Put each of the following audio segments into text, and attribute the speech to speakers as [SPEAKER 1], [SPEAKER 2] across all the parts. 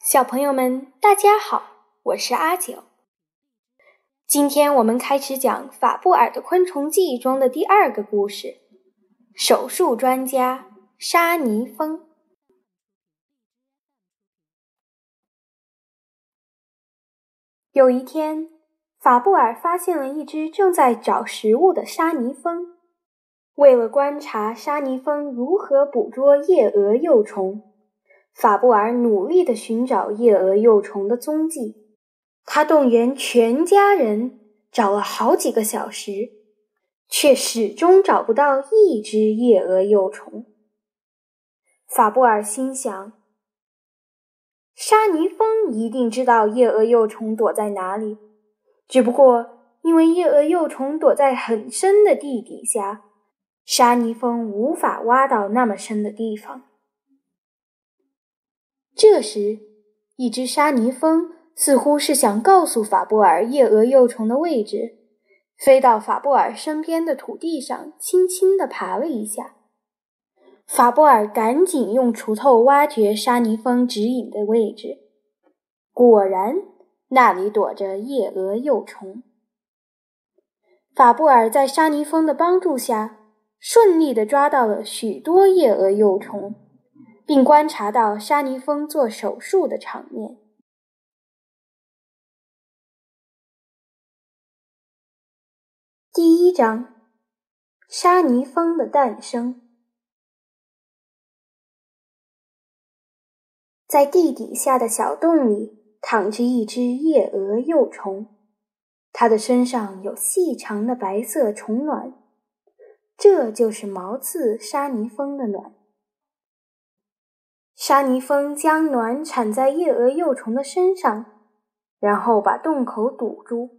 [SPEAKER 1] 小朋友们，大家好，我是阿九。今天我们开始讲《法布尔的昆虫记》中的第二个故事——手术专家沙尼蜂。有一天，法布尔发现了一只正在找食物的沙尼蜂。为了观察沙尼蜂如何捕捉夜蛾幼虫。法布尔努力地寻找夜蛾幼虫的踪迹，他动员全家人找了好几个小时，却始终找不到一只夜蛾幼虫。法布尔心想：沙尼蜂一定知道夜蛾幼虫躲在哪里，只不过因为夜蛾幼虫躲在很深的地底下，沙尼蜂无法挖到那么深的地方。这时，一只沙尼蜂似乎是想告诉法布尔夜蛾幼虫的位置，飞到法布尔身边的土地上，轻轻地爬了一下。法布尔赶紧用锄头挖掘沙尼蜂指引的位置，果然那里躲着夜蛾幼虫。法布尔在沙尼蜂的帮助下，顺利地抓到了许多夜蛾幼虫。并观察到沙尼蜂做手术的场面。第一章：沙尼蜂的诞生。在地底下的小洞里躺着一只夜蛾幼虫，它的身上有细长的白色虫卵，这就是毛刺沙尼蜂的卵。沙尼蜂将卵产在夜蛾幼虫的身上，然后把洞口堵住。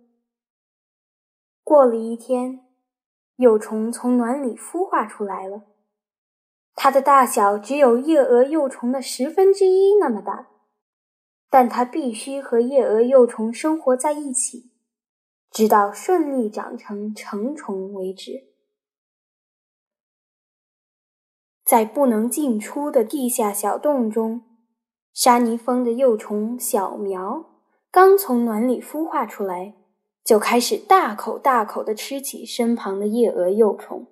[SPEAKER 1] 过了一天，幼虫从卵里孵化出来了。它的大小只有夜蛾幼虫的十分之一那么大，但它必须和夜蛾幼虫生活在一起，直到顺利长成成虫为止。在不能进出的地下小洞中，沙尼蜂的幼虫小苗刚从卵里孵化出来，就开始大口大口地吃起身旁的夜蛾幼虫。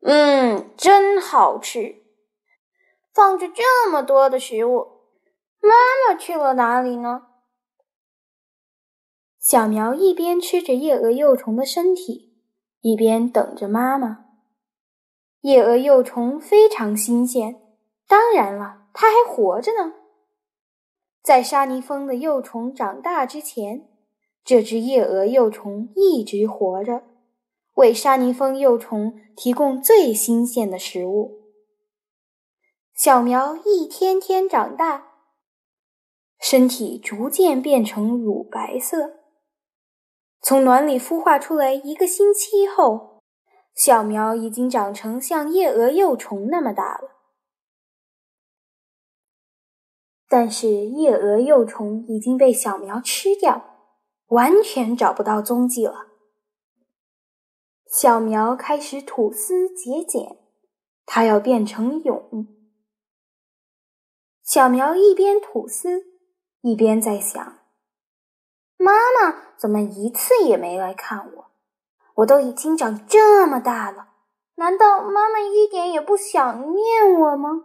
[SPEAKER 2] 嗯，真好吃！放着这么多的食物，妈妈去了哪里呢？
[SPEAKER 1] 小苗一边吃着夜蛾幼虫的身体，一边等着妈妈。夜蛾幼虫非常新鲜，当然了，它还活着呢。在沙尼蜂的幼虫长大之前，这只夜蛾幼虫一直活着，为沙尼蜂幼虫提供最新鲜的食物。小苗一天天长大，身体逐渐变成乳白色。从卵里孵化出来一个星期后。小苗已经长成像夜蛾幼虫那么大了，但是夜蛾幼虫已经被小苗吃掉，完全找不到踪迹了。小苗开始吐丝结茧，它要变成蛹。小苗一边吐丝，一边在想：妈妈怎么一次也没来看我？我都已经长这么大了，难道妈妈一点也不想念我吗？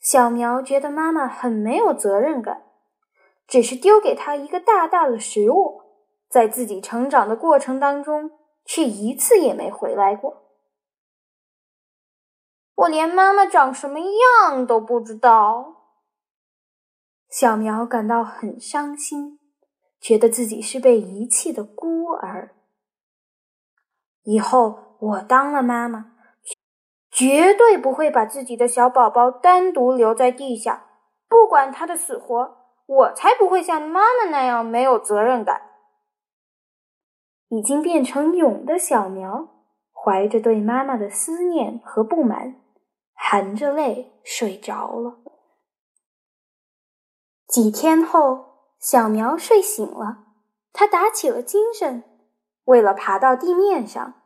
[SPEAKER 1] 小苗觉得妈妈很没有责任感，只是丢给他一个大大的食物，在自己成长的过程当中，却一次也没回来过。我连妈妈长什么样都不知道，小苗感到很伤心。觉得自己是被遗弃的孤儿。以后我当了妈妈，绝对不会把自己的小宝宝单独留在地下，不管他的死活，我才不会像妈妈那样没有责任感。已经变成蛹的小苗，怀着对妈妈的思念和不满，含着泪睡着了。几天后。小苗睡醒了，它打起了精神。为了爬到地面上，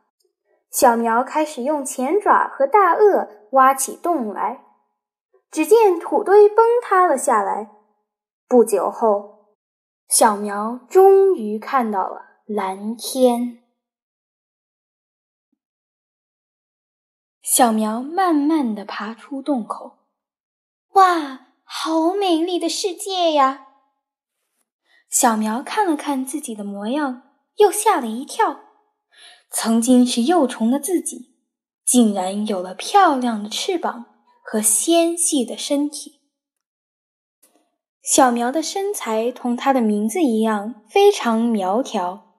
[SPEAKER 1] 小苗开始用前爪和大颚挖起洞来。只见土堆崩塌了下来。不久后，小苗终于看到了蓝天。小苗慢慢地爬出洞口，
[SPEAKER 2] 哇，好美丽的世界呀！
[SPEAKER 1] 小苗看了看自己的模样，又吓了一跳。曾经是幼虫的自己，竟然有了漂亮的翅膀和纤细的身体。小苗的身材同它的名字一样，非常苗条，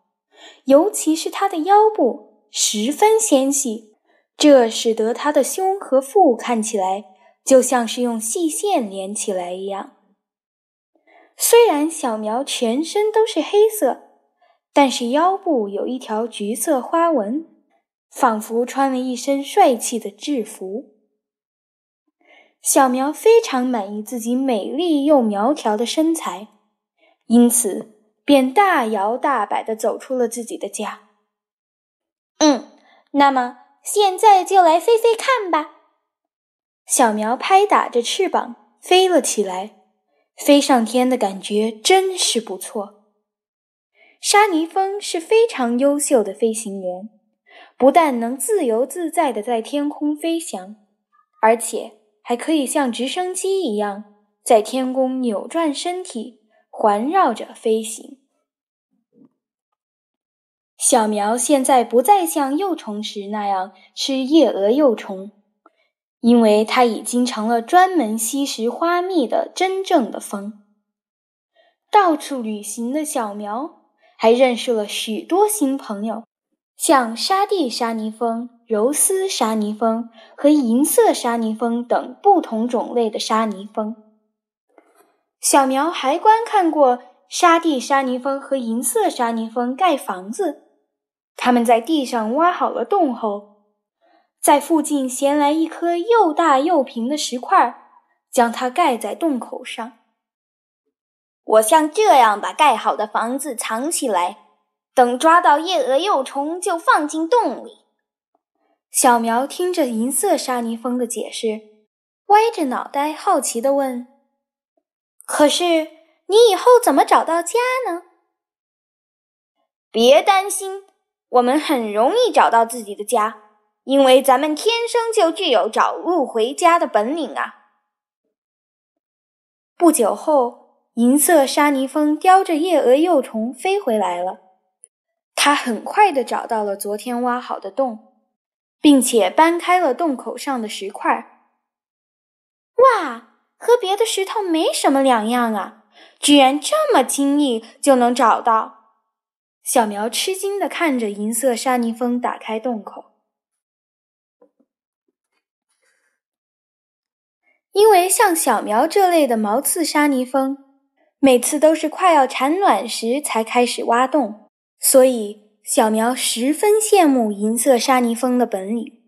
[SPEAKER 1] 尤其是它的腰部十分纤细，这使得它的胸和腹看起来就像是用细线连起来一样。虽然小苗全身都是黑色，但是腰部有一条橘色花纹，仿佛穿了一身帅气的制服。小苗非常满意自己美丽又苗条的身材，因此便大摇大摆地走出了自己的家。
[SPEAKER 2] 嗯，那么现在就来飞飞看吧。
[SPEAKER 1] 小苗拍打着翅膀飞了起来。飞上天的感觉真是不错。沙尼峰是非常优秀的飞行员，不但能自由自在的在天空飞翔，而且还可以像直升机一样在天空扭转身体，环绕着飞行。小苗现在不再像幼虫时那样吃夜蛾幼虫。因为它已经成了专门吸食花蜜的真正的蜂。到处旅行的小苗还认识了许多新朋友，像沙地沙泥蜂、柔丝沙泥蜂和银色沙泥蜂等不同种类的沙泥蜂。小苗还观看过沙地沙泥蜂和银色沙泥蜂盖房子，他们在地上挖好了洞后。在附近衔来一颗又大又平的石块，将它盖在洞口上。
[SPEAKER 2] 我像这样把盖好的房子藏起来，等抓到夜蛾幼虫就放进洞里。
[SPEAKER 1] 小苗听着银色沙尼蜂的解释，歪着脑袋好奇地问：“可是你以后怎么找到家呢？”
[SPEAKER 2] 别担心，我们很容易找到自己的家。因为咱们天生就具有找路回家的本领啊！
[SPEAKER 1] 不久后，银色沙尼蜂叼着夜蛾幼虫飞回来了。它很快地找到了昨天挖好的洞，并且搬开了洞口上的石块。哇，和别的石头没什么两样啊！居然这么轻易就能找到！小苗吃惊地看着银色沙尼蜂打开洞口。因为像小苗这类的毛刺沙泥蜂，每次都是快要产卵时才开始挖洞，所以小苗十分羡慕银色沙泥蜂的本领。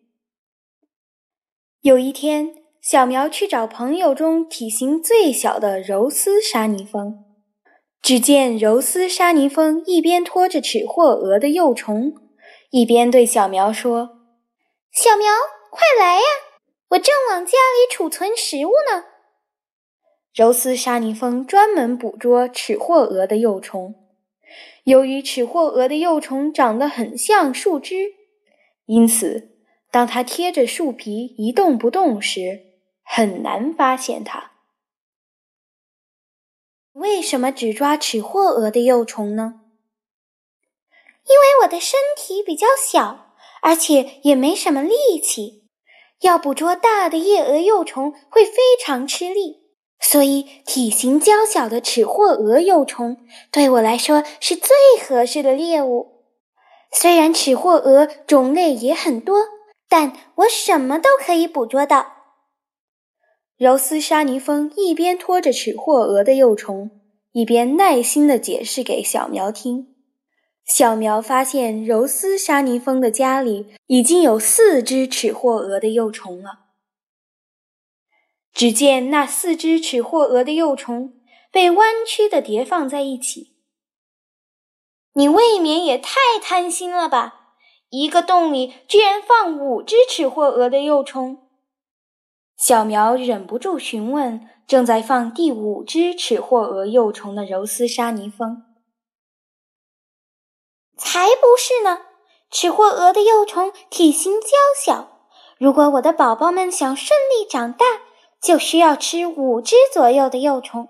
[SPEAKER 1] 有一天，小苗去找朋友中体型最小的柔丝沙泥蜂，只见柔丝沙泥蜂一边拖着齿货蛾的幼虫，一边对小苗说：“
[SPEAKER 2] 小苗，快来呀！”我正往家里储存食物呢。
[SPEAKER 1] 柔丝沙尼蜂专门捕捉齿货蛾的幼虫。由于齿货蛾的幼虫长得很像树枝，因此当它贴着树皮一动不动时，很难发现它。为什么只抓齿货蛾的幼虫呢？
[SPEAKER 2] 因为我的身体比较小，而且也没什么力气。要捕捉大的夜蛾幼虫会非常吃力，所以体型娇小的齿货蛾幼虫对我来说是最合适的猎物。虽然齿货蛾种类也很多，但我什么都可以捕捉到。
[SPEAKER 1] 柔丝沙尼蜂一边拖着齿货蛾的幼虫，一边耐心地解释给小苗听。小苗发现柔丝沙尼蜂的家里已经有四只齿货蛾的幼虫了。只见那四只齿货蛾的幼虫被弯曲的叠放在一起。
[SPEAKER 2] 你未免也太贪心了吧！一个洞里居然放五只齿货蛾的幼虫。小苗忍不住询问正在放第五只齿货蛾幼虫的柔丝沙尼蜂：“
[SPEAKER 3] 才不是呢！齿货蛾的幼虫体型娇小，如果我的宝宝们想顺利长大，就需要吃五只左右的幼虫。”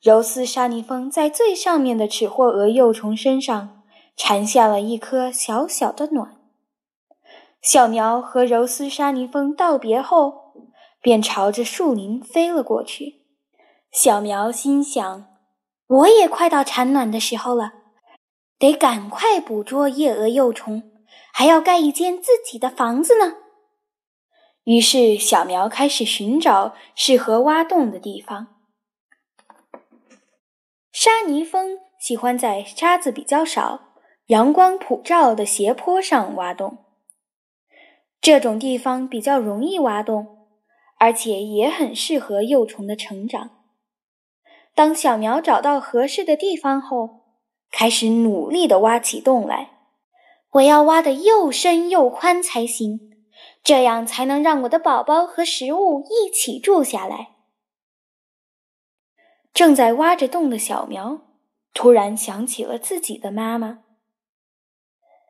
[SPEAKER 2] 柔丝沙尼蜂在最上面的齿货蛾幼虫身上缠下了一颗小小的卵。小苗和柔丝沙尼蜂道别后，便朝着树林飞了过去。小苗心想：“我也快到产卵的时候了，得赶快捕捉夜蛾幼虫，还要盖一间自己的房子呢。”于是，小苗开始寻找适合挖洞的地方。沙泥蜂喜欢在沙子比较少、阳光普照的斜坡上挖洞。这种地方比较容易挖洞，而且也很适合幼虫的成长。当小苗找到合适的地方后，开始努力地挖起洞来。我要挖得又深又宽才行，这样才能让我的宝宝和食物一起住下来。正在挖着洞的小苗，突然想起了自己的妈妈。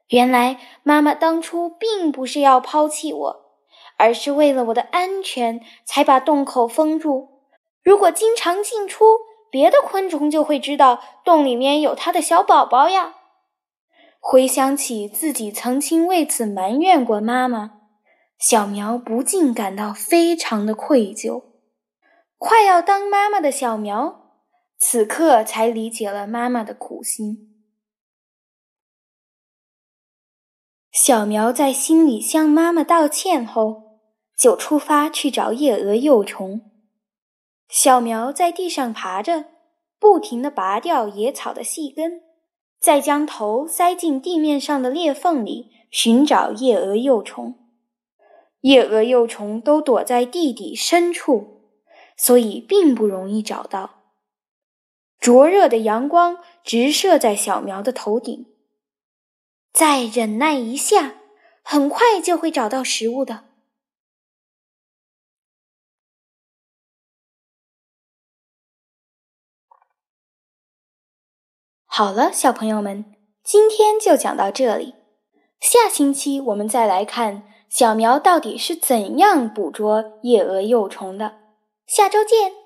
[SPEAKER 2] 原来妈妈当初并不是要抛弃我，而是为了我的安全才把洞口封住。如果经常进出，别的昆虫就会知道洞里面有它的小宝宝呀。回想起自己曾经为此埋怨过妈妈，小苗不禁感到非常的愧疚。快要当妈妈的小苗，此刻才理解了妈妈的苦心。小苗在心里向妈妈道歉后，就出发去找夜蛾幼虫。小苗在地上爬着，不停地拔掉野草的细根，再将头塞进地面上的裂缝里寻找夜蛾幼虫。夜蛾幼虫都躲在地底深处，所以并不容易找到。灼热的阳光直射在小苗的头顶。再忍耐一下，很快就会找到食物的。好了，小朋友们，今天就讲到这里。下星期我们再来看小苗到底是怎样捕捉夜蛾幼虫的。下周见。